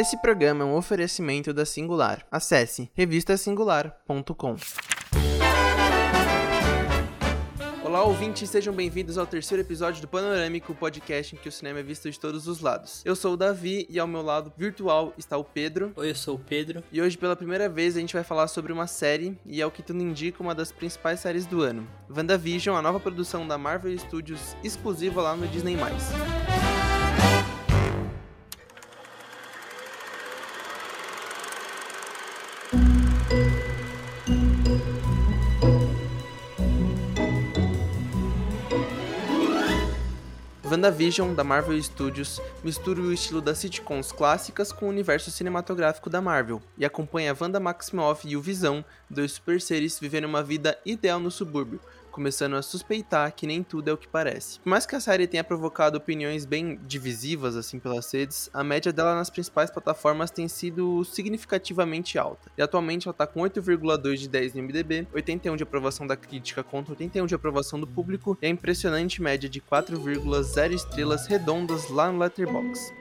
Esse programa é um oferecimento da Singular. Acesse revistasingular.com. Olá, ouvintes, sejam bem-vindos ao terceiro episódio do Panorâmico, podcast em que o cinema é visto de todos os lados. Eu sou o Davi e ao meu lado virtual está o Pedro. Oi, eu sou o Pedro. E hoje, pela primeira vez, a gente vai falar sobre uma série, e é o que tudo indica, uma das principais séries do ano. WandaVision, a nova produção da Marvel Studios, exclusiva lá no Disney+. WandaVision, da Marvel Studios, mistura o estilo das sitcoms clássicas com o universo cinematográfico da Marvel e acompanha Wanda Maximoff e o Visão, dois super seres vivendo uma vida ideal no subúrbio, começando a suspeitar que nem tudo é o que parece. Por mais que a série tenha provocado opiniões bem divisivas assim pelas redes, a média dela nas principais plataformas tem sido significativamente alta. E atualmente ela está com 8,2 de 10 no MDB, 81 de aprovação da crítica contra 81 de aprovação do público e a impressionante média de 4,0 estrelas redondas lá no Letterboxd.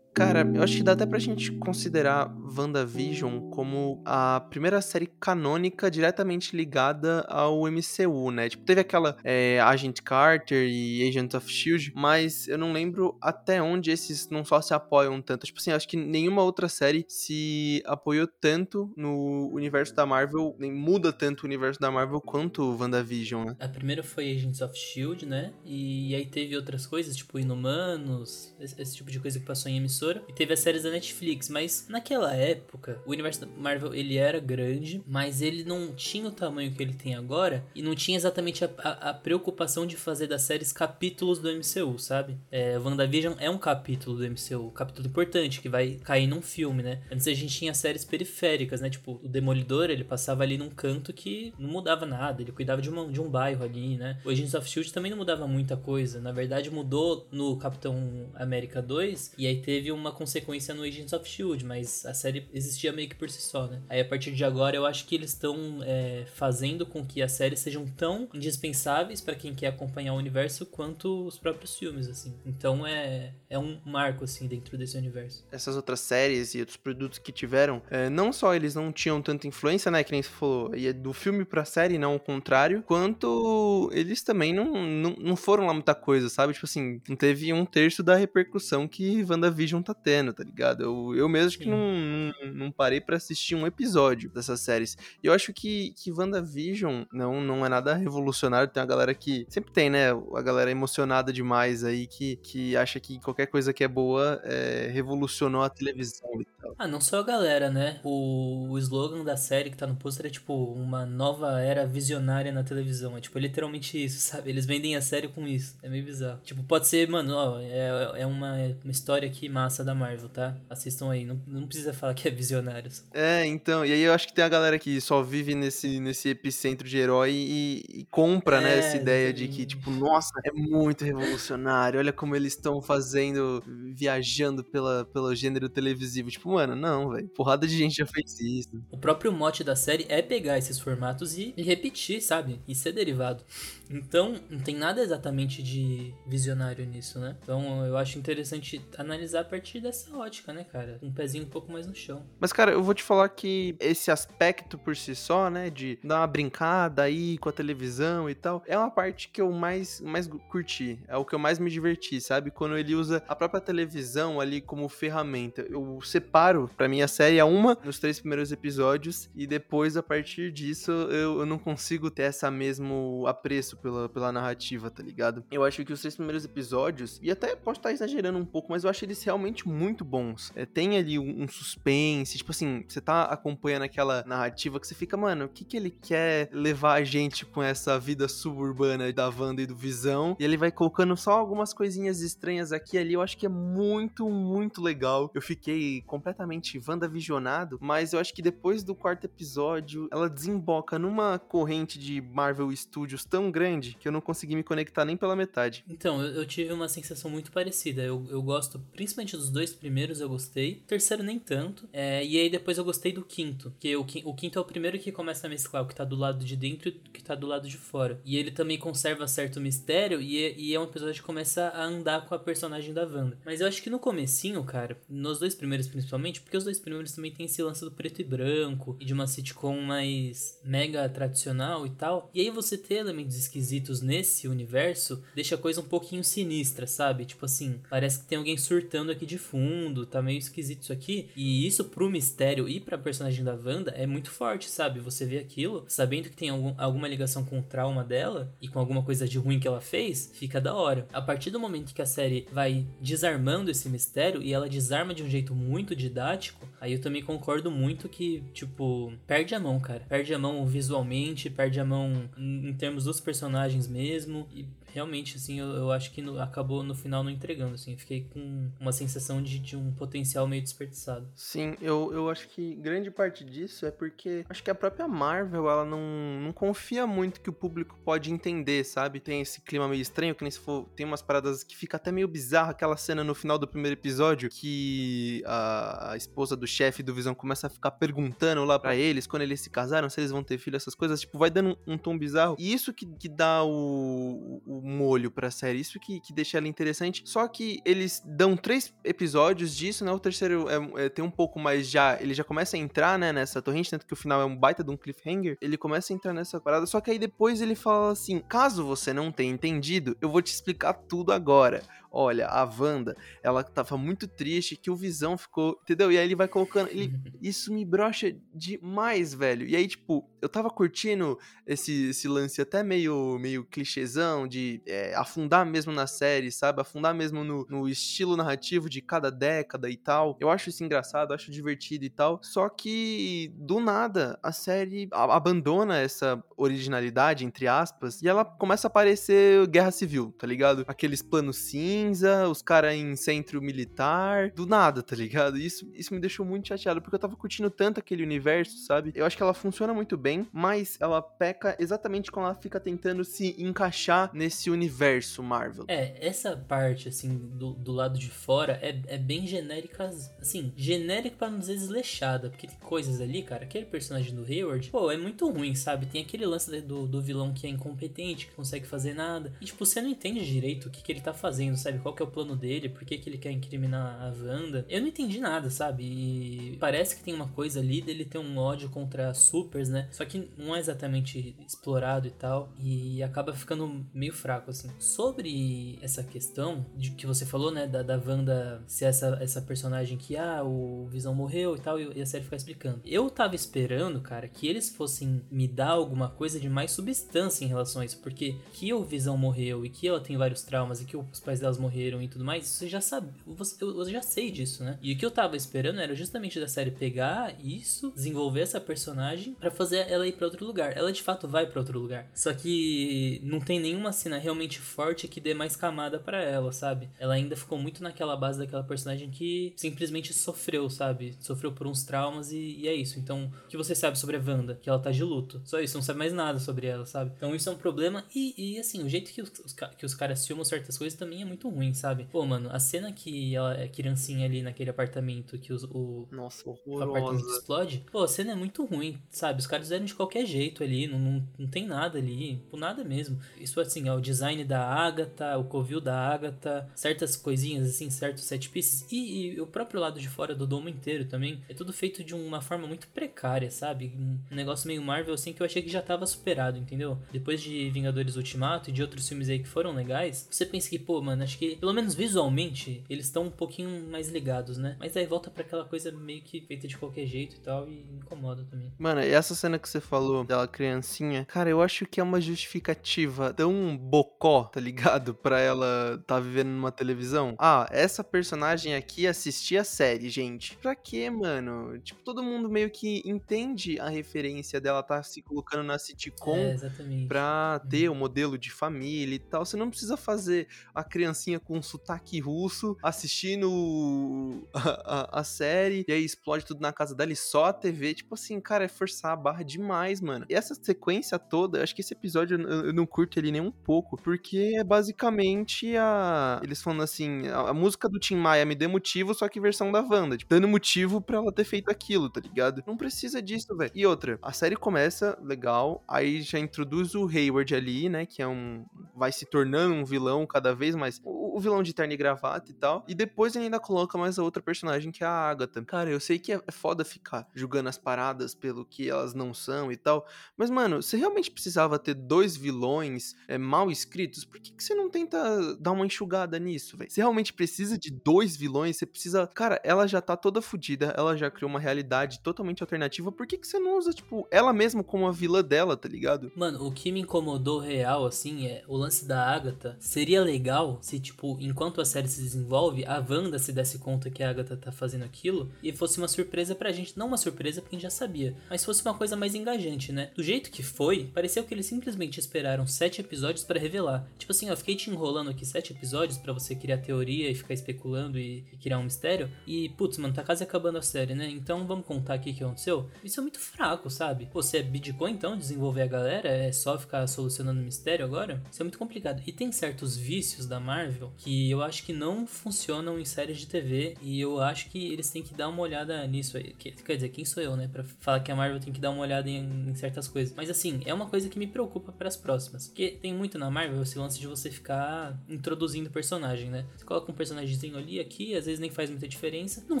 Cara, eu acho que dá até pra gente considerar WandaVision como a primeira série canônica diretamente ligada ao MCU, né? Tipo, teve aquela é, Agent Carter e Agent of S.H.I.E.L.D., mas eu não lembro até onde esses não só se apoiam tanto. Tipo assim, acho que nenhuma outra série se apoiou tanto no universo da Marvel, nem muda tanto o universo da Marvel quanto WandaVision, né? A primeira foi Agents of S.H.I.E.L.D., né? E aí teve outras coisas, tipo Inumanos, esse, esse tipo de coisa que passou em emissora e teve as séries da Netflix, mas naquela época, o universo da Marvel ele era grande, mas ele não tinha o tamanho que ele tem agora e não tinha exatamente a, a, a preocupação de fazer das séries capítulos do MCU, sabe? É, WandaVision é um capítulo do MCU, um capítulo importante que vai cair num filme, né? Antes a gente tinha séries periféricas, né? Tipo, o Demolidor, ele passava ali num canto que não mudava nada, ele cuidava de, uma, de um bairro ali, né? O Agents of S.H.I.E.L.D. também não mudava muita coisa, na verdade mudou no Capitão América 2 e aí teve uma consequência no Agents of Shield, mas a série existia meio que por si só, né? Aí a partir de agora eu acho que eles estão é, fazendo com que as séries sejam tão indispensáveis para quem quer acompanhar o universo quanto os próprios filmes, assim. Então é, é um marco, assim, dentro desse universo. Essas outras séries e outros produtos que tiveram, é, não só eles não tinham tanta influência, né? Que nem você falou, ia do filme pra série, não o contrário, quanto eles também não, não, não foram lá muita coisa, sabe? Tipo assim, não teve um terço da repercussão que WandaVision tá tendo, tá ligado? Eu, eu mesmo que não, não, não, parei para assistir um episódio dessas séries. E eu acho que, que WandaVision não, não é nada revolucionário. Tem a galera que. Sempre tem, né? A galera emocionada demais aí que, que acha que qualquer coisa que é boa é, revolucionou a televisão e tal. Ah, não só a galera, né? O, o slogan da série que tá no pôster é tipo uma nova era visionária na televisão. É tipo literalmente isso, sabe? Eles vendem a série com isso. É meio bizarro. Tipo, pode ser, mano, ó, é, é uma, uma história aqui massa da Marvel, tá? Assistam aí, não, não precisa falar que é visionário. É, então, e aí eu acho que tem a galera que só vive nesse, nesse epicentro de herói e, e compra, é, né, essa ideia de que, tipo, nossa, é muito revolucionário, olha como eles estão fazendo, viajando pela, pelo gênero televisivo. Tipo, mano, não, velho, porrada de gente já fez isso. O próprio mote da série é pegar esses formatos e, e repetir, sabe? E ser derivado. Então, não tem nada exatamente de visionário nisso, né? Então, eu acho interessante analisar a partir dessa ótica, né, cara? Um pezinho um pouco mais no chão. Mas, cara, eu vou te falar que esse aspecto por si só, né, de dar uma brincada aí com a televisão e tal, é uma parte que eu mais, mais curti. É o que eu mais me diverti, sabe? Quando ele usa a própria televisão ali como ferramenta. Eu separo, para mim, a série a uma nos três primeiros episódios e depois, a partir disso, eu, eu não consigo ter essa mesmo apreço pela, pela narrativa, tá ligado? Eu acho que os três primeiros episódios, e até posso estar exagerando um pouco, mas eu acho eles realmente muito bons. É, tem ali um, um, suspense, tipo assim, você tá acompanhando aquela narrativa que você fica, mano, o que que ele quer levar a gente com essa vida suburbana da Wanda e do Visão? E ele vai colocando só algumas coisinhas estranhas aqui ali, eu acho que é muito, muito legal. Eu fiquei completamente Wanda visionado, mas eu acho que depois do quarto episódio, ela desemboca numa corrente de Marvel Studios tão grande que eu não consegui me conectar nem pela metade. Então, eu, eu tive uma sensação muito parecida. Eu, eu gosto principalmente dos dois primeiros eu gostei, o terceiro nem tanto. É, e aí depois eu gostei do quinto, que o, o quinto é o primeiro que começa a mesclar o que tá do lado de dentro e o que tá do lado de fora. E ele também conserva certo mistério e, é, e é um episódio que começa a andar com a personagem da Wanda. Mas eu acho que no comecinho, cara, nos dois primeiros principalmente, porque os dois primeiros também tem esse lance do preto e branco e de uma sitcom mais mega tradicional e tal. E aí você ter elementos esquisitos nesse universo deixa a coisa um pouquinho sinistra, sabe? Tipo assim, parece que tem alguém surtando aqui de fundo, tá meio esquisito isso aqui. E isso pro mistério e pra personagem da Wanda é muito forte, sabe? Você vê aquilo, sabendo que tem algum, alguma ligação com o trauma dela e com alguma coisa de ruim que ela fez, fica da hora. A partir do momento que a série vai desarmando esse mistério e ela desarma de um jeito muito didático, aí eu também concordo muito que, tipo, perde a mão, cara. Perde a mão visualmente, perde a mão em termos dos personagens mesmo. E realmente, assim, eu, eu acho que no, acabou no final não entregando, assim. Fiquei com uma sensação de, de um potencial meio desperdiçado. Sim, eu, eu acho que grande parte disso é porque acho que a própria Marvel, ela não, não confia muito que o público pode entender, sabe? Tem esse clima meio estranho, que nem se for. Tem umas paradas que fica até meio bizarro, aquela cena no final do primeiro episódio que a, a esposa do chefe do Visão começa a ficar perguntando lá para eles quando eles se casaram, se eles vão ter filho, essas coisas, tipo, vai dando um, um tom bizarro. E isso que, que dá o, o molho pra série. Isso que, que deixa ela interessante. Só que eles dão três episódios disso, né? O terceiro é, é, tem um pouco mais já. Ele já começa a entrar, né, nessa torrente, tanto que o final é um baita de um cliffhanger. Ele começa a entrar nessa parada. Só que aí depois ele fala assim: caso você não tenha entendido, eu vou te explicar tudo agora olha, a Wanda, ela tava muito triste que o Visão ficou, entendeu? E aí ele vai colocando, ele, isso me brocha demais, velho. E aí, tipo, eu tava curtindo esse, esse lance até meio, meio clichêzão de é, afundar mesmo na série, sabe? Afundar mesmo no, no estilo narrativo de cada década e tal. Eu acho isso engraçado, acho divertido e tal. Só que, do nada, a série abandona essa originalidade, entre aspas, e ela começa a aparecer Guerra Civil, tá ligado? Aqueles planos sim cinza, os caras em centro militar, do nada, tá ligado? Isso, isso me deixou muito chateado, porque eu tava curtindo tanto aquele universo, sabe? Eu acho que ela funciona muito bem, mas ela peca exatamente quando ela fica tentando se encaixar nesse universo Marvel. É, essa parte, assim, do, do lado de fora é, é bem genérica, assim, genérica pra não dizer desleixada, porque tem coisas ali, cara, aquele personagem do Hayward, pô, é muito ruim, sabe? Tem aquele lance do, do vilão que é incompetente, que consegue fazer nada, e, tipo, você não entende direito o que, que ele tá fazendo, sabe? Qual que é o plano dele, por que, que ele quer incriminar a Wanda. Eu não entendi nada, sabe? E parece que tem uma coisa ali dele ter um ódio contra supers, né? Só que não é exatamente explorado e tal. E acaba ficando meio fraco, assim. Sobre essa questão de que você falou, né? Da, da Wanda ser essa, essa personagem que, ah, o Visão morreu e tal, e a série ficar explicando. Eu tava esperando, cara, que eles fossem me dar alguma coisa de mais substância em relação a isso. Porque que o Visão morreu e que ela tem vários traumas e que os pais dela morreram e tudo mais, você já sabe, você, eu, eu, já sei disso, né? E o que eu tava esperando era justamente da série pegar isso, desenvolver essa personagem para fazer ela ir para outro lugar. Ela de fato vai para outro lugar. Só que não tem nenhuma cena realmente forte que dê mais camada para ela, sabe? Ela ainda ficou muito naquela base daquela personagem que simplesmente sofreu, sabe? Sofreu por uns traumas e, e é isso. Então, o que você sabe sobre a Wanda? Que ela tá de luto. Só isso, não sabe mais nada sobre ela, sabe? Então isso é um problema. E, e assim, o jeito que os, os, que os caras filmam certas coisas também é muito muito ruim, sabe? Pô, mano, a cena que ela é criancinha ali naquele apartamento que os, o, Nossa, o apartamento explode, pô, a cena é muito ruim, sabe? Os caras fizeram de qualquer jeito ali, não, não, não tem nada ali, por nada mesmo. Isso assim, é o design da Agatha, o covil da Agatha, certas coisinhas assim, certos set pieces e, e, o próprio lado de fora do domo inteiro também, é tudo feito de uma forma muito precária, sabe? Um negócio meio Marvel assim que eu achei que já tava superado, entendeu? Depois de Vingadores Ultimato e de outros filmes aí que foram legais, você pensa que, pô, mano, acho que, pelo menos visualmente, eles estão um pouquinho mais ligados, né? Mas aí volta para aquela coisa meio que feita de qualquer jeito e tal, e incomoda também. Mano, e essa cena que você falou dela criancinha, cara, eu acho que é uma justificativa tão bocó, tá ligado? Pra ela tá vivendo numa televisão. Ah, essa personagem aqui assistia a série, gente. Pra quê, mano? Tipo, todo mundo meio que entende a referência dela tá se colocando na sitcom é, exatamente. pra ter o um modelo de família e tal. Você não precisa fazer a criancinha com um sotaque russo assistindo a, a, a, série, e aí explode tudo na casa dela e só a TV. Tipo assim, cara, é forçar a barra demais, mano. E essa sequência toda, acho que esse episódio eu, eu não curto ele nem um pouco, porque é basicamente a. Eles falando assim, a, a música do Tim Maia me deu motivo, só que versão da Wanda. Tipo, dando motivo pra ela ter feito aquilo, tá ligado? Não precisa disso, velho. E outra, a série começa legal, aí já introduz o Hayward ali, né? Que é um. Vai se tornando um vilão cada vez mais. O, vilão de terno e gravata e tal. E depois ele ainda coloca mais a outra personagem que é a Agatha. Cara, eu sei que é, é foda ficar julgando as paradas pelo que elas não são e tal. Mas, mano, você realmente precisava ter dois vilões é, mal escritos? Por que, que você não tenta dar uma enxugada nisso, velho? Você realmente precisa de dois vilões? Você precisa. Cara, ela já tá toda fodida, ela já criou uma realidade totalmente alternativa. Por que, que você não usa, tipo, ela mesma como a vilã dela, tá ligado? Mano, o que me incomodou real, assim, é o lance da Agatha. Seria legal se, tipo, enquanto a série se desenvolve, a Wanda se desse conta que a Agatha tá fazendo aquilo e fosse uma surpresa pra gente. Não uma surpresa porque a gente já sabia, mas fosse uma coisa mais engajante, né? Do jeito que foi, pareceu que eles simplesmente esperaram sete episódios para revelar. Tipo assim, ó, fiquei te enrolando aqui sete episódios para você criar teoria e ficar especulando e, e, criar um mistério. E, putz, mano, tá quase acabando a série, né? Então vamos contar aqui o que aconteceu. Isso é muito fraco, sabe? Você é Bitcoin então, desenvolver a galera? É só ficar solucionando mistério agora? Isso é muito complicado. E tem certos vícios da Marvel que eu acho que não funcionam em séries de TV e eu acho que eles têm que dar uma olhada nisso aí. Quer dizer, quem sou eu, né, pra falar que a Marvel tem que dar uma olhada em, em certas coisas. Mas assim, é uma coisa que me preocupa para as próximas. Porque tem muito na Marvel esse lance de você ficar introduzindo personagem, né? Você coloca um personagemzinho ali, aqui, às vezes nem faz muita diferença. Num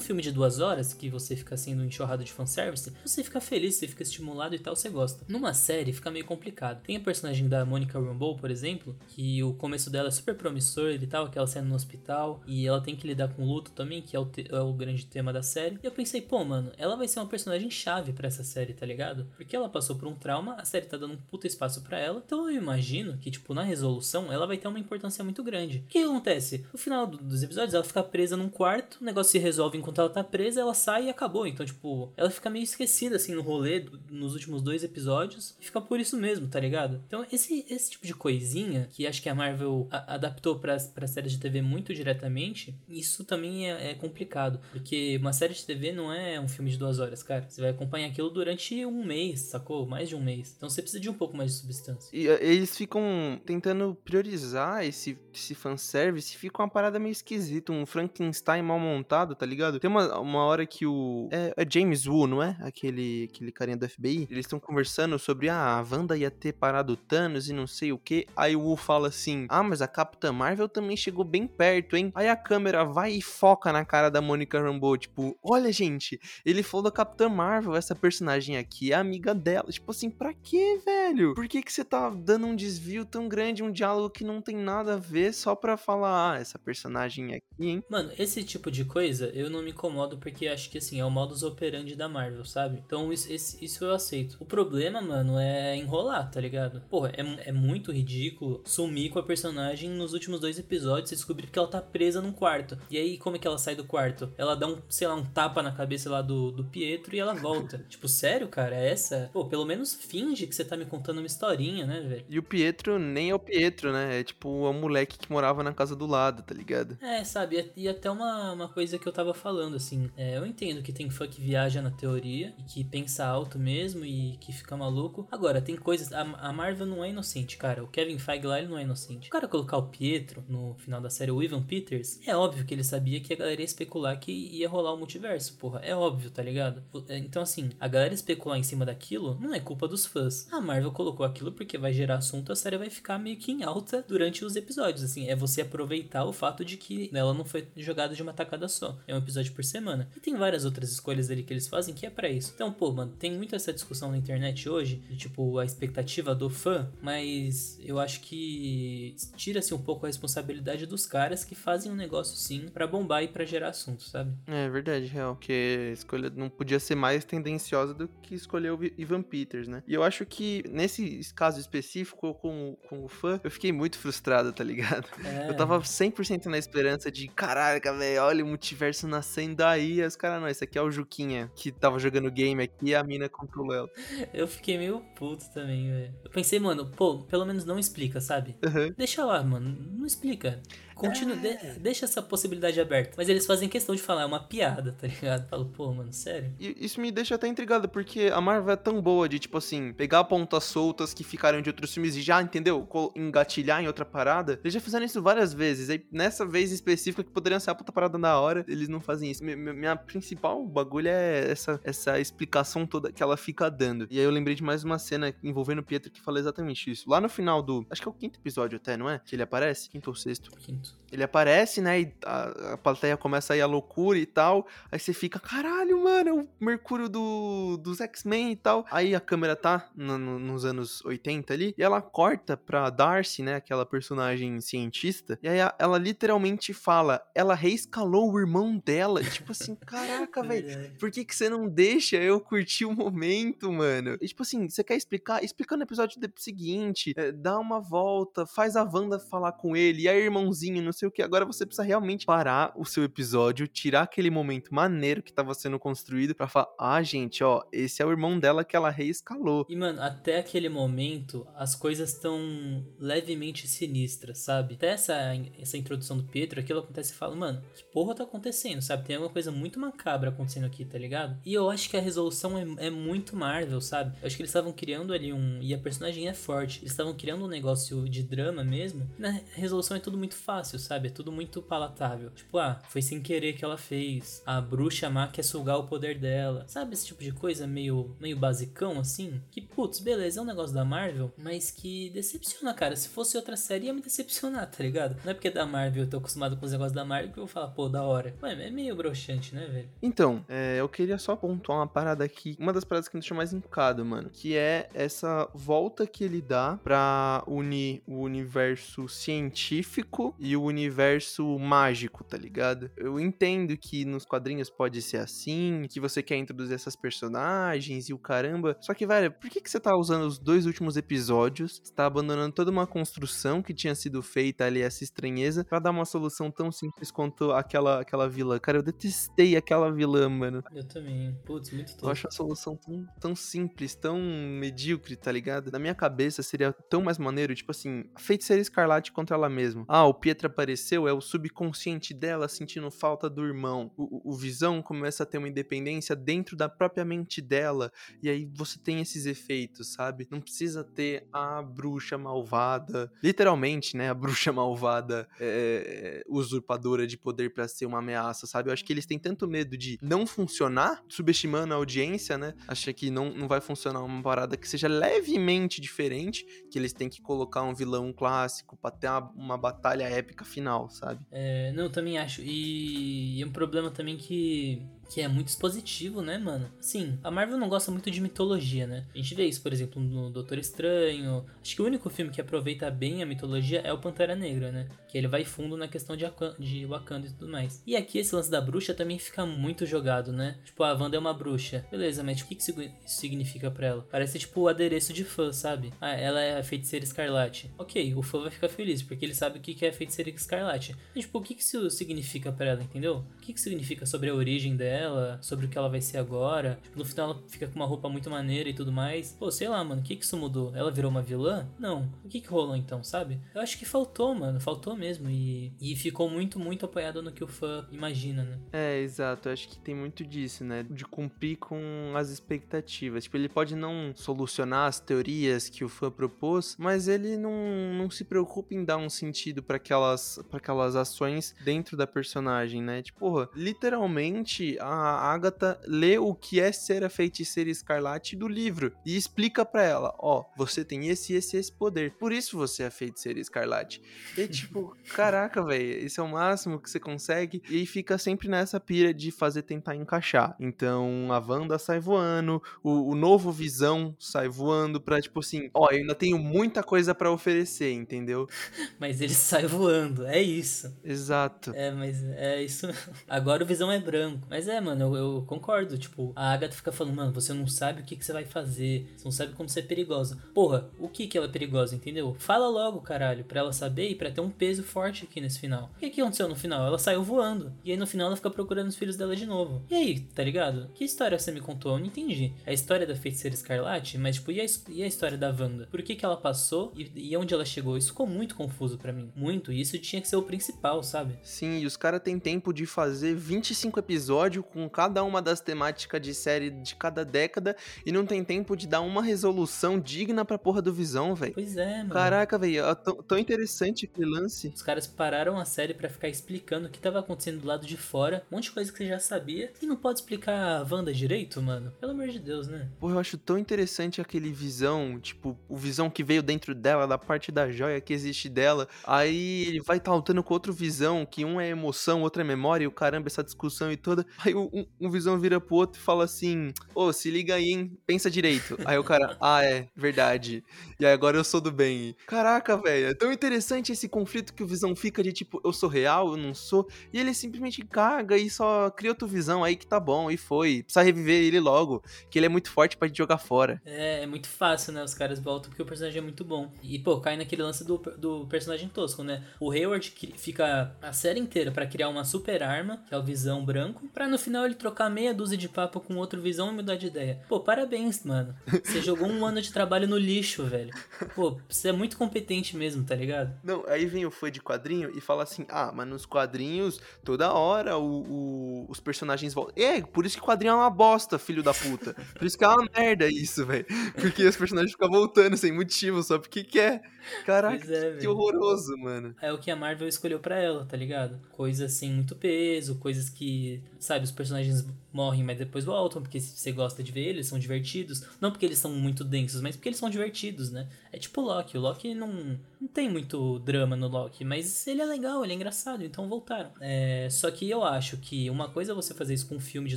filme de duas horas, que você fica sendo enxurrado de fanservice, você fica feliz, você fica estimulado e tal, você gosta. Numa série fica meio complicado. Tem a personagem da Monica Rambeau, por exemplo, que o começo dela é super promissor aquela cena no hospital, e ela tem que lidar com luto também, que é o, é o grande tema da série. E eu pensei, pô, mano, ela vai ser uma personagem chave para essa série, tá ligado? Porque ela passou por um trauma, a série tá dando um puta espaço para ela, então eu imagino que, tipo, na resolução, ela vai ter uma importância muito grande. O que acontece? No final do, dos episódios, ela fica presa num quarto, o negócio se resolve enquanto ela tá presa, ela sai e acabou. Então, tipo, ela fica meio esquecida, assim, no rolê, do, nos últimos dois episódios, e fica por isso mesmo, tá ligado? Então, esse, esse tipo de coisinha, que acho que a Marvel a, adaptou pra, pra série de TV muito diretamente, isso também é, é complicado. Porque uma série de TV não é um filme de duas horas, cara. Você vai acompanhar aquilo durante um mês, sacou? Mais de um mês. Então você precisa de um pouco mais de substância. E uh, eles ficam tentando priorizar esse, esse fanservice, fica uma parada meio esquisita. Um Frankenstein mal montado, tá ligado? Tem uma, uma hora que o. É, é James Wu, não é? Aquele, aquele carinha do FBI. Eles estão conversando sobre ah, a Wanda ia ter parado o Thanos e não sei o que. Aí o Wu fala assim: Ah, mas a Capitã Marvel também chegou bem perto, hein? Aí a câmera vai e foca na cara da Monica Rambeau, tipo, olha, gente, ele falou da Capitã Marvel, essa personagem aqui é amiga dela. Tipo assim, pra quê, velho? Por que que você tá dando um desvio tão grande, um diálogo que não tem nada a ver só pra falar, ah, essa personagem aqui, hein? Mano, esse tipo de coisa eu não me incomodo porque acho que assim, é o modus operandi da Marvel, sabe? Então isso, isso eu aceito. O problema, mano, é enrolar, tá ligado? Porra, é, é muito ridículo sumir com a personagem nos últimos dois episódios e descobrir que ela tá presa num quarto. E aí, como é que ela sai do quarto? Ela dá um, sei lá, um tapa na cabeça lá do, do Pietro e ela volta. tipo, sério, cara? É essa? Pô, pelo menos finge que você tá me contando uma historinha, né, velho? E o Pietro nem é o Pietro, né? É tipo o moleque que morava na casa do lado, tá ligado? É, sabe? E até uma, uma coisa que eu tava falando, assim. É, eu entendo que tem fã que viaja na teoria e que pensa alto mesmo e que fica maluco. Agora, tem coisas. A, a Marvel não é inocente, cara. O Kevin Feige lá, ele não é inocente. O cara colocar o Pietro no final da série, o Ivan Peters, é óbvio que ele sabia que a galera ia especular que ia rolar o multiverso, porra. É óbvio, tá ligado? É, então, assim, a galera especular em cima daquilo não é culpa dos fãs. A Marvel colocou aquilo porque vai gerar assunto, a série vai ficar meio que em alta durante os episódios. Assim, é você aproveitar o fato de que ela não foi jogada de uma tacada só. É um episódio por semana. E tem várias outras escolhas ali que eles fazem que é para isso. Então, pô, mano, tem muito essa discussão na internet hoje, de tipo, a expectativa do fã, mas eu acho que tira-se um pouco a responsabilidade dos caras que fazem um negócio sim para bombar e para gerar assunto, sabe? É verdade, real. Porque a escolha não podia ser mais tendenciosa do que escolher o Ivan Peters, né? E eu acho que nesse caso específico, com, com o fã, eu fiquei muito frustrado, tá ligado? É. Eu tava 100% na esperança de, caraca, velho, olha o multiverso nascendo aí. As caras, não, esse aqui é o Juquinha, que tava jogando game aqui e a mina controlou ela. Eu fiquei meio puto também, velho. Eu pensei, mano, pô, pelo menos não explica, sabe? Uhum. Deixa lá, mano, não explica. Ligado? Continua, é. de, deixa essa possibilidade aberta. Mas eles fazem questão de falar, é uma piada, tá ligado? Falo, pô, mano, sério? E isso me deixa até intrigado, porque a Marvel é tão boa de, tipo assim, pegar pontas soltas que ficaram de outros filmes e já, entendeu? Engatilhar em outra parada. Eles já fizeram isso várias vezes. Aí, nessa vez específica, que poderia ser a puta parada na hora, eles não fazem isso. Minha, minha principal bagulho é essa, essa explicação toda que ela fica dando. E aí eu lembrei de mais uma cena envolvendo o Pietro que fala exatamente isso. Lá no final do. Acho que é o quinto episódio até, não é? Que ele aparece? Quinto ou sexto? Quinto. Ele aparece, né? E a, a plateia começa a ir à loucura e tal. Aí você fica, caralho, mano, é o Mercúrio do, dos X-Men e tal. Aí a câmera tá no, no, nos anos 80 ali. E ela corta pra Darcy, né? Aquela personagem cientista. E aí a, ela literalmente fala: ela reescalou o irmão dela. E, tipo assim, caraca, velho. Por que, que você não deixa eu curtir o momento, mano? E tipo assim, você quer explicar? Explica no episódio seguinte. É, dá uma volta, faz a Wanda falar com ele. E aí, irmãozinho, não sei o que. Agora você precisa realmente parar o seu episódio, tirar aquele momento maneiro que tava sendo construído para falar: ah, gente, ó, esse é o irmão dela que ela reescalou. E, mano, até aquele momento, as coisas estão levemente sinistras, sabe? Até essa, essa introdução do Pedro, aquilo acontece e fala, mano, que porra tá acontecendo, sabe? Tem alguma coisa muito macabra acontecendo aqui, tá ligado? E eu acho que a resolução é, é muito Marvel, sabe? Eu acho que eles estavam criando ali um. E a personagem é forte. Eles estavam criando um negócio de drama mesmo. Na resolução é tudo muito fácil, sabe? É tudo muito palatável. Tipo, ah, foi sem querer que ela fez. A bruxa má quer sugar o poder dela. Sabe esse tipo de coisa meio, meio basicão assim? Que, putz, beleza, é um negócio da Marvel, mas que decepciona, cara. Se fosse outra série, ia me decepcionar, tá ligado? Não é porque é da Marvel, eu tô acostumado com os negócios da Marvel que eu vou falar, pô, da hora. Mano, é meio broxante, né, velho? Então, é, eu queria só pontuar uma parada aqui. Uma das paradas que me deixa mais encucado, mano. Que é essa volta que ele dá pra unir o universo científico e o universo mágico, tá ligado? Eu entendo que nos quadrinhos pode ser assim, que você quer introduzir essas personagens e o caramba. Só que, velho, por que, que você tá usando os dois últimos episódios? Você tá abandonando toda uma construção que tinha sido feita ali, essa estranheza, para dar uma solução tão simples quanto aquela, aquela vilã. Cara, eu detestei aquela vilã, mano. Eu também. Putz, muito top. Eu acho a solução tão, tão simples, tão medíocre, tá ligado? Na minha cabeça seria tão mais maneiro, tipo assim, feiticeira escarlate contra ela mesma. Ah, o Pietro apareceu, é o subconsciente dela sentindo falta do irmão. O, o Visão começa a ter uma independência dentro da própria mente dela, e aí você tem esses efeitos, sabe? Não precisa ter a bruxa malvada, literalmente, né? A bruxa malvada é, usurpadora de poder para ser uma ameaça, sabe? Eu acho que eles têm tanto medo de não funcionar, subestimando a audiência, né? Acha que não, não vai funcionar uma parada que seja levemente diferente, que eles têm que colocar um vilão clássico pra ter uma, uma batalha épica final, sabe? É, não, também acho. E é um problema também que que é muito expositivo, né, mano? Sim, a Marvel não gosta muito de mitologia, né? A gente vê isso, por exemplo, no Doutor Estranho. Acho que o único filme que aproveita bem a mitologia é o Pantera Negra, né? Que ele vai fundo na questão de, de Wakanda e tudo mais. E aqui esse lance da bruxa também fica muito jogado, né? Tipo, a Wanda é uma bruxa. Beleza, mas o que, que isso significa pra ela? Parece tipo o adereço de fã, sabe? Ah, ela é a feiticeira escarlate. Ok, o fã vai ficar feliz, porque ele sabe o que é a feiticeira escarlate. Mas, tipo, o que, que isso significa pra ela, entendeu? O que, que significa sobre a origem dela? Dela, sobre o que ela vai ser agora. Tipo, no final ela fica com uma roupa muito maneira e tudo mais. Pô, sei lá, mano, o que que isso mudou? Ela virou uma vilã? Não. O que que rolou então, sabe? Eu acho que faltou, mano, faltou mesmo. E, e ficou muito, muito apoiado no que o fã imagina, né? É, exato. Eu acho que tem muito disso, né? De cumprir com as expectativas. Tipo, ele pode não solucionar as teorias que o fã propôs, mas ele não, não se preocupa em dar um sentido para aquelas, aquelas ações dentro da personagem, né? Tipo, porra, literalmente a Agatha lê o que é ser a feiticeira escarlate do livro e explica para ela: ó, oh, você tem esse, esse, esse poder. Por isso você é a feiticeira escarlate. E tipo, caraca, velho, isso é o máximo que você consegue. E fica sempre nessa pira de fazer tentar encaixar. Então a Wanda sai voando, o, o novo Visão sai voando pra, tipo assim, ó, oh, eu ainda tenho muita coisa para oferecer, entendeu? Mas ele sai voando, é isso. Exato. É, mas é isso. Agora o Visão é branco. Mas é é, mano, eu, eu, concordo. Tipo, a Agatha fica falando, mano, você não sabe o que, que você vai fazer, você não sabe como você é perigosa. Porra, o que que ela é perigosa, entendeu? Fala logo, caralho, pra ela saber e pra ter um peso forte aqui nesse final. O que que aconteceu no final? Ela saiu voando. E aí no final ela fica procurando os filhos dela de novo. E aí, tá ligado? Que história você me contou? Eu não entendi. A história da feiticeira escarlate, mas tipo, e a, e a história da Wanda? Por que que ela passou e, e onde ela chegou? Isso ficou muito confuso para mim. Muito. E isso tinha que ser o principal, sabe? Sim, e os caras têm tempo de fazer 25 episódios com cada uma das temáticas de série de cada década e não tem tempo de dar uma resolução digna pra porra do Visão, velho. Pois é, mano. Caraca, velho, tão, tão interessante aquele lance. Os caras pararam a série para ficar explicando o que tava acontecendo do lado de fora, um monte de coisa que você já sabia, e não pode explicar a Wanda direito, mano? Pelo amor de Deus, né? Porra, eu acho tão interessante aquele Visão, tipo, o Visão que veio dentro dela, da parte da joia que existe dela. Aí ele vai tá lutando com outro Visão, que um é emoção, outro é memória, e o caramba, essa discussão e toda. Aí um, um Visão vira pro outro e fala assim: Ô, oh, se liga aí, hein? Pensa direito. Aí o cara, ah, é, verdade. E aí agora eu sou do bem. Caraca, velho, é tão interessante esse conflito que o Visão fica de tipo, eu sou real, eu não sou. E ele simplesmente caga e só cria outra visão aí que tá bom, e foi. Precisa reviver ele logo, que ele é muito forte pra gente jogar fora. É, é muito fácil, né? Os caras voltam porque o personagem é muito bom. E, pô, cai naquele lance do, do personagem tosco, né? O Hayward fica a série inteira para criar uma super arma, que é o Visão Branco, pra no final ele trocar meia dúzia de papo com outro Visão e mudar de ideia. Pô, parabéns, mano. Você jogou um ano de trabalho no lixo, velho. Pô, você é muito competente mesmo, tá ligado? Não, aí vem o fã de quadrinho e fala assim: ah, mas nos quadrinhos, toda hora o, o, os personagens voltam. É, por isso que quadrinho é uma bosta, filho da puta. Por isso que é uma merda isso, velho. Porque os personagens ficam voltando sem motivo, só porque quer. Caraca, é, que horroroso, mano. É o que a Marvel escolheu para ela, tá ligado? Coisas sem muito peso, coisas que, sabe, os personagens morrem, mas depois voltam, porque você gosta de ver eles, são divertidos. Não porque eles são muito densos, mas porque eles são divertidos, né? É tipo o Loki. O Loki não, não tem muito drama no Loki, mas ele é legal, ele é engraçado, então voltaram. É, só que eu acho que uma coisa é você fazer isso com um filme de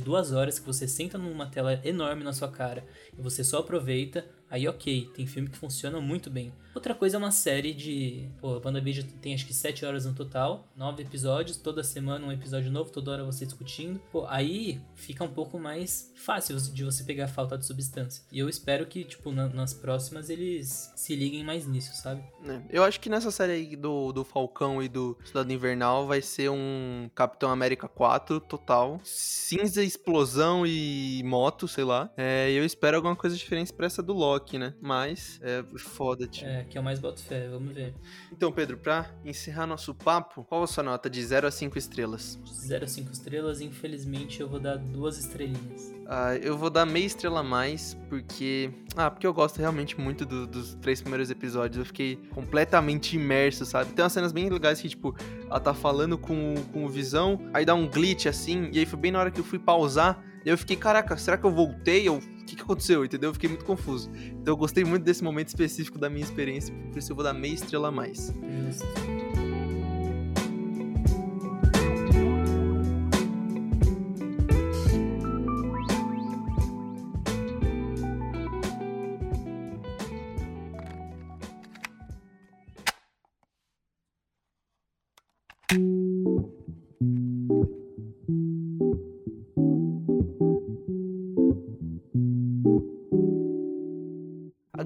duas horas, que você senta numa tela enorme na sua cara e você só aproveita Aí ok, tem filme que funciona muito bem. Outra coisa é uma série de. Pô, WandaVision tem acho que 7 horas no total, 9 episódios, toda semana um episódio novo, toda hora você discutindo. Pô, aí fica um pouco mais fácil de você pegar falta de substância. E eu espero que, tipo, na, nas próximas eles se liguem mais nisso, sabe? É, eu acho que nessa série aí do, do Falcão e do Cidade Invernal vai ser um Capitão América 4 total. Cinza, explosão e moto, sei lá. É, eu espero alguma coisa diferente pra essa do Loki Loki, né? Mas é foda, tio. É, que é o mais boto fé, vamos ver. Então, Pedro, pra encerrar nosso papo, qual a sua nota de 0 a 5 estrelas? 0 a 5 estrelas, infelizmente eu vou dar duas estrelinhas. Ah, eu vou dar meia estrela a mais, porque. Ah, porque eu gosto realmente muito do, dos três primeiros episódios. Eu fiquei completamente imerso, sabe? Tem umas cenas bem legais que, tipo, ela tá falando com, com o Visão, aí dá um glitch assim, e aí foi bem na hora que eu fui pausar. Eu fiquei, caraca, será que eu voltei? Eu que, que aconteceu, entendeu? Eu fiquei muito confuso. Então eu gostei muito desse momento específico da minha experiência, por isso eu vou dar meia estrela a mais. Justo.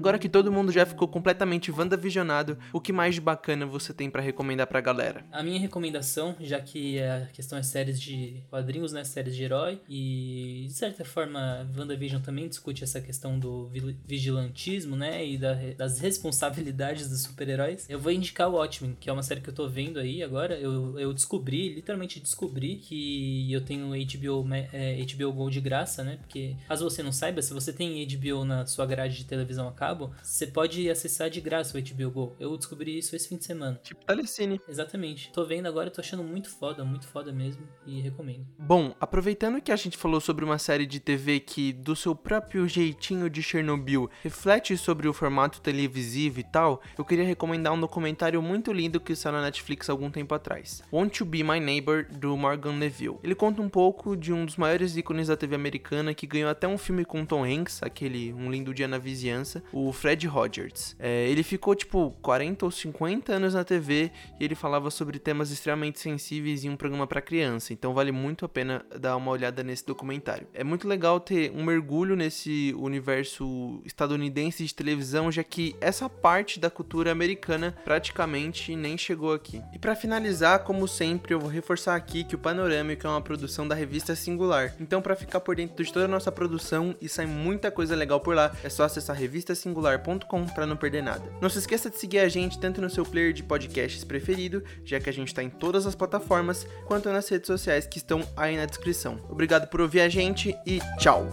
Agora que todo mundo já ficou completamente WandaVisionado, o que mais de bacana você tem para recomendar pra galera? A minha recomendação, já que a questão é séries de quadrinhos, né, séries de herói, e de certa forma WandaVision também discute essa questão do vigilantismo, né, e da, das responsabilidades dos super-heróis, eu vou indicar o Watchmen, que é uma série que eu tô vendo aí agora, eu, eu descobri, literalmente descobri que eu tenho HBO, é, HBO Go de graça, né, porque caso você não saiba, se você tem HBO na sua grade de televisão a cabo, cabo, você pode acessar de graça o HBO Go. Eu descobri isso esse fim de semana. Tipo Telecine. Exatamente. Tô vendo agora, tô achando muito foda, muito foda mesmo e recomendo. Bom, aproveitando que a gente falou sobre uma série de TV que, do seu próprio jeitinho de Chernobyl, reflete sobre o formato televisivo e tal, eu queria recomendar um documentário muito lindo que saiu na Netflix há algum tempo atrás. Want to Be My Neighbor, do Morgan Neville. Ele conta um pouco de um dos maiores ícones da TV americana que ganhou até um filme com Tom Hanks, aquele Um Lindo Dia na Vizinhança, o o Fred Rogers. É, ele ficou tipo 40 ou 50 anos na TV e ele falava sobre temas extremamente sensíveis em um programa para criança, então vale muito a pena dar uma olhada nesse documentário. É muito legal ter um mergulho nesse universo estadunidense de televisão, já que essa parte da cultura americana praticamente nem chegou aqui. E para finalizar, como sempre, eu vou reforçar aqui que o Panorâmico é uma produção da revista Singular. Então, para ficar por dentro de toda a nossa produção e sair muita coisa legal por lá, é só acessar para não perder nada. Não se esqueça de seguir a gente tanto no seu player de podcasts preferido, já que a gente está em todas as plataformas, quanto nas redes sociais que estão aí na descrição. Obrigado por ouvir a gente e tchau!